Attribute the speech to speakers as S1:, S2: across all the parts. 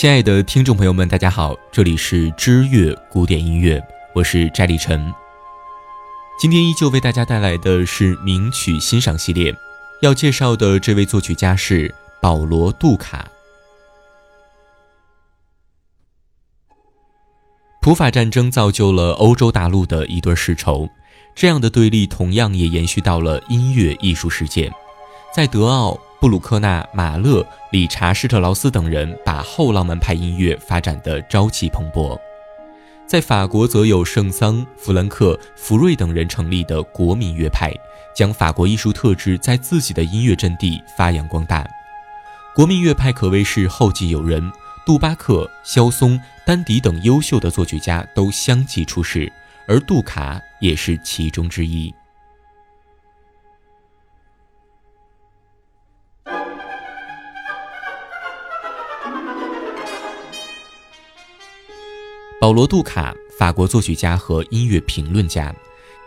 S1: 亲爱的听众朋友们，大家好，这里是知乐古典音乐，我是翟立晨。今天依旧为大家带来的是名曲欣赏系列，要介绍的这位作曲家是保罗·杜卡。普法战争造就了欧洲大陆的一对世仇，这样的对立同样也延续到了音乐艺术世界，在德奥。布鲁克纳、马勒、理查施特劳斯等人把后浪漫派音乐发展的朝气蓬勃，在法国则有圣桑、弗兰克、福瑞等人成立的国民乐派，将法国艺术特质在自己的音乐阵地发扬光大。国民乐派可谓是后继有人，杜巴克、肖松、丹迪等优秀的作曲家都相继出世，而杜卡也是其中之一。保罗·杜卡，法国作曲家和音乐评论家。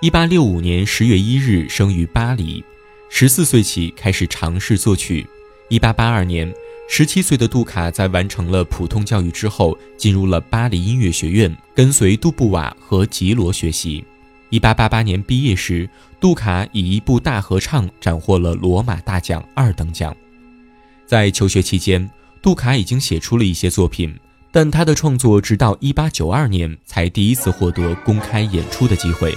S1: 一八六五年十月一日生于巴黎，十四岁起开始尝试作曲。一八八二年，十七岁的杜卡在完成了普通教育之后，进入了巴黎音乐学院，跟随杜布瓦和吉罗学习。一八八八年毕业时，杜卡以一部大合唱斩获了罗马大奖二等奖。在求学期间，杜卡已经写出了一些作品。但他的创作直到1892年才第一次获得公开演出的机会。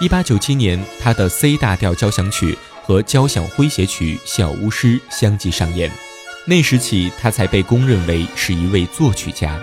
S1: 1897年，他的 C 大调交响曲和交响诙谐曲《小巫师》相继上演，那时起他才被公认为是一位作曲家。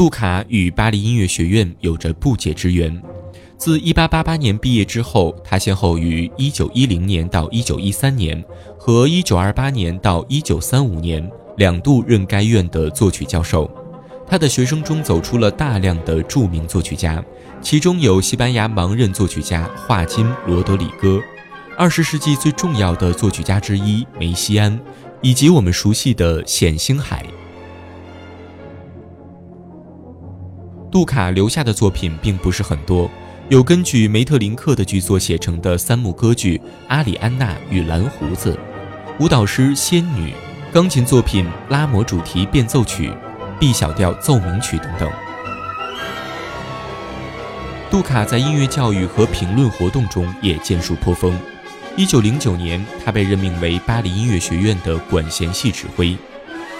S1: 杜卡与巴黎音乐学院有着不解之缘。自1888年毕业之后，他先后于1910年到1913年和1928年到1935年两度任该院的作曲教授。他的学生中走出了大量的著名作曲家，其中有西班牙盲人作曲家华金·罗德里戈，二十世纪最重要的作曲家之一梅西安，以及我们熟悉的冼星海。杜卡留下的作品并不是很多，有根据梅特林克的剧作写成的三幕歌剧《阿里安娜与蓝胡子》，舞蹈诗《仙女》，钢琴作品《拉摩主题变奏曲》，B 小调奏鸣曲等等。杜卡在音乐教育和评论活动中也建树颇丰。一九零九年，他被任命为巴黎音乐学院的管弦系指挥，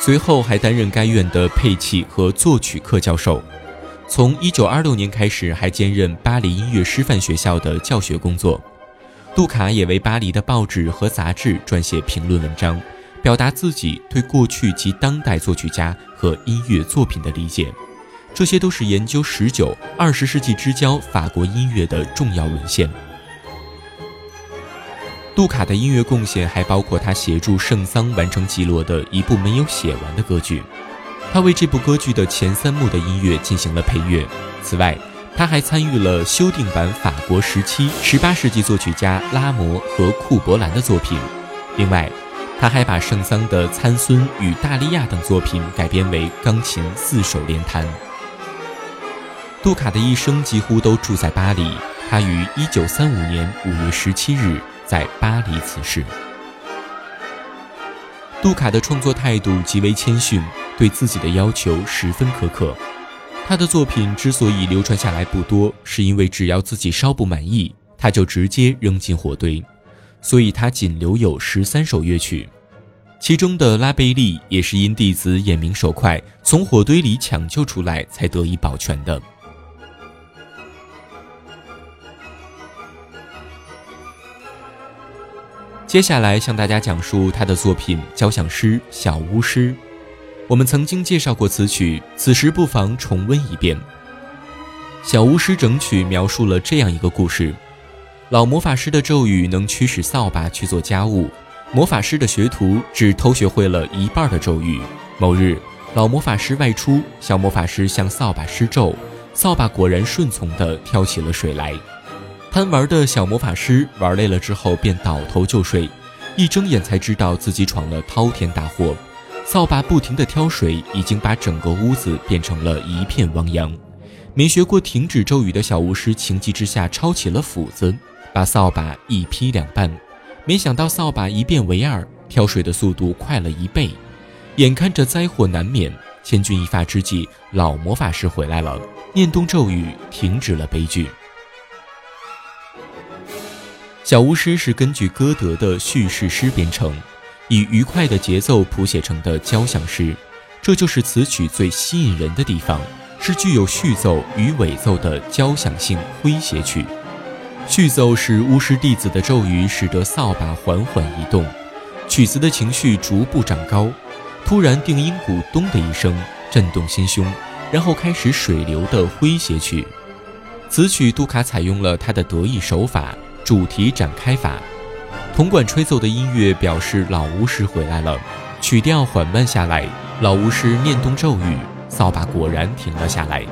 S1: 随后还担任该院的配器和作曲课教授。从一九二六年开始，还兼任巴黎音乐师范学校的教学工作。杜卡也为巴黎的报纸和杂志撰写评论文章，表达自己对过去及当代作曲家和音乐作品的理解。这些都是研究十九、二十世纪之交法国音乐的重要文献。杜卡的音乐贡献还包括他协助圣桑完成吉罗的一部没有写完的歌剧。他为这部歌剧的前三幕的音乐进行了配乐。此外，他还参与了修订版法国时期十八世纪作曲家拉摩和库伯兰的作品。另外，他还把圣桑的《参孙与大利亚》等作品改编为钢琴四手联弹。杜卡的一生几乎都住在巴黎。他于一九三五年五月十七日在巴黎辞世。杜卡的创作态度极为谦逊。对自己的要求十分苛刻，他的作品之所以流传下来不多，是因为只要自己稍不满意，他就直接扔进火堆，所以他仅留有十三首乐曲，其中的拉贝利也是因弟子眼明手快，从火堆里抢救出来才得以保全的。接下来向大家讲述他的作品《交响诗·小巫师》。我们曾经介绍过此曲，此时不妨重温一遍。《小巫师》整曲描述了这样一个故事：老魔法师的咒语能驱使扫把去做家务，魔法师的学徒只偷学会了一半的咒语。某日，老魔法师外出，小魔法师向扫把施咒，扫把果然顺从地挑起了水来。贪玩的小魔法师玩累了之后便倒头就睡，一睁眼才知道自己闯了滔天大祸。扫把不停地挑水，已经把整个屋子变成了一片汪洋。没学过停止咒语的小巫师情急之下抄起了斧子，把扫把一劈两半。没想到扫把一变为二，挑水的速度快了一倍。眼看着灾祸难免，千钧一发之际，老魔法师回来了，念动咒语，停止了悲剧。小巫师是根据歌德的叙事诗编成，以愉快的节奏谱写成的交响诗，这就是此曲最吸引人的地方，是具有序奏与尾奏的交响性诙谐曲。序奏是巫师弟子的咒语，使得扫把缓缓移动，曲子的情绪逐步长高。突然，定音鼓咚的一声，震动心胸，然后开始水流的诙谐曲。此曲杜卡采用了他的得意手法。主题展开法，铜管吹奏的音乐表示老巫师回来了。曲调缓慢下来，老巫师念动咒语，扫把果然停了下来。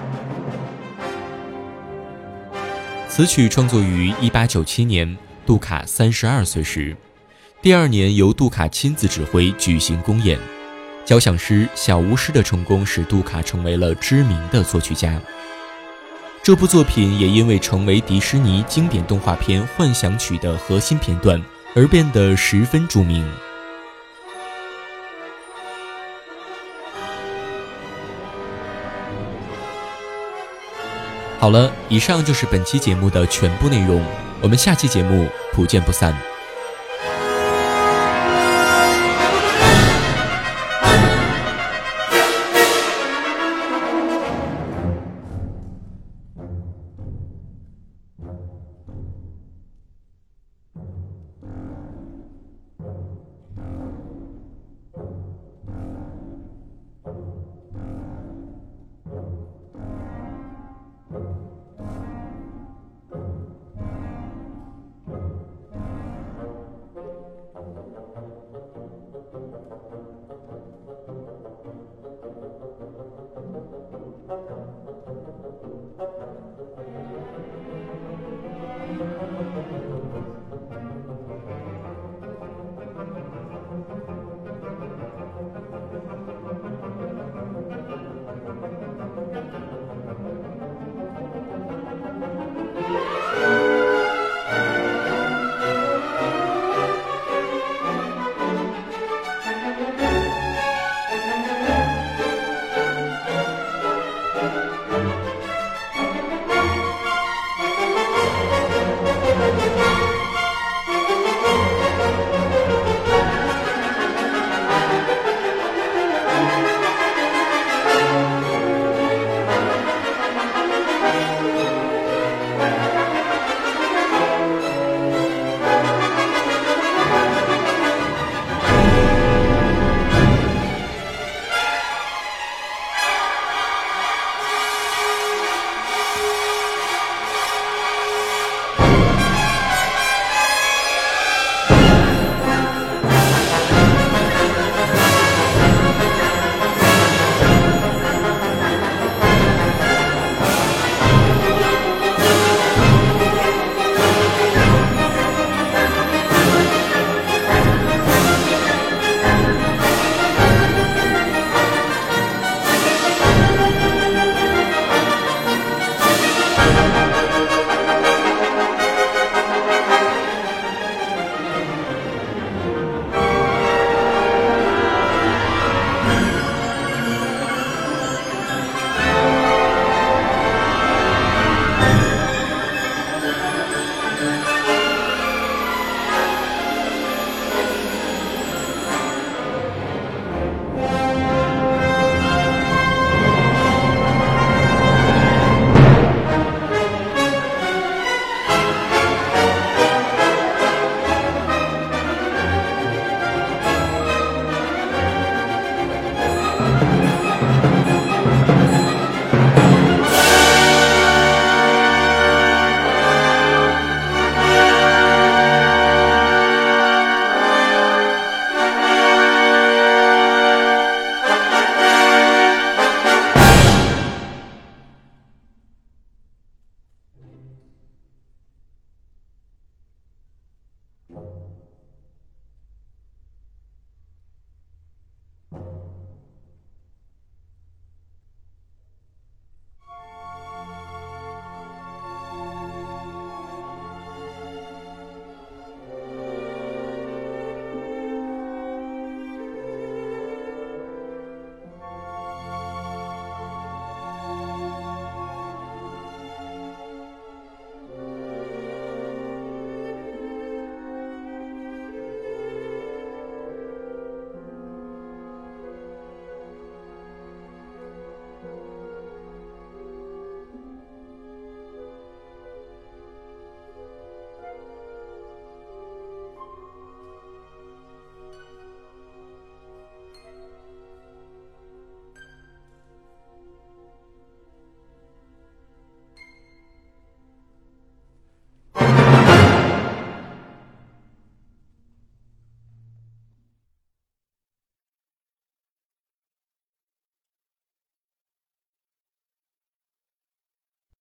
S1: 此曲创作于1897年，杜卡三十二岁时。第二年由杜卡亲自指挥举行公演。交响诗《小巫师》的成功使杜卡成为了知名的作曲家。这部作品也因为成为迪士尼经典动画片《幻想曲》的核心片段而变得十分著名。好了，以上就是本期节目的全部内容，我们下期节目不见不散。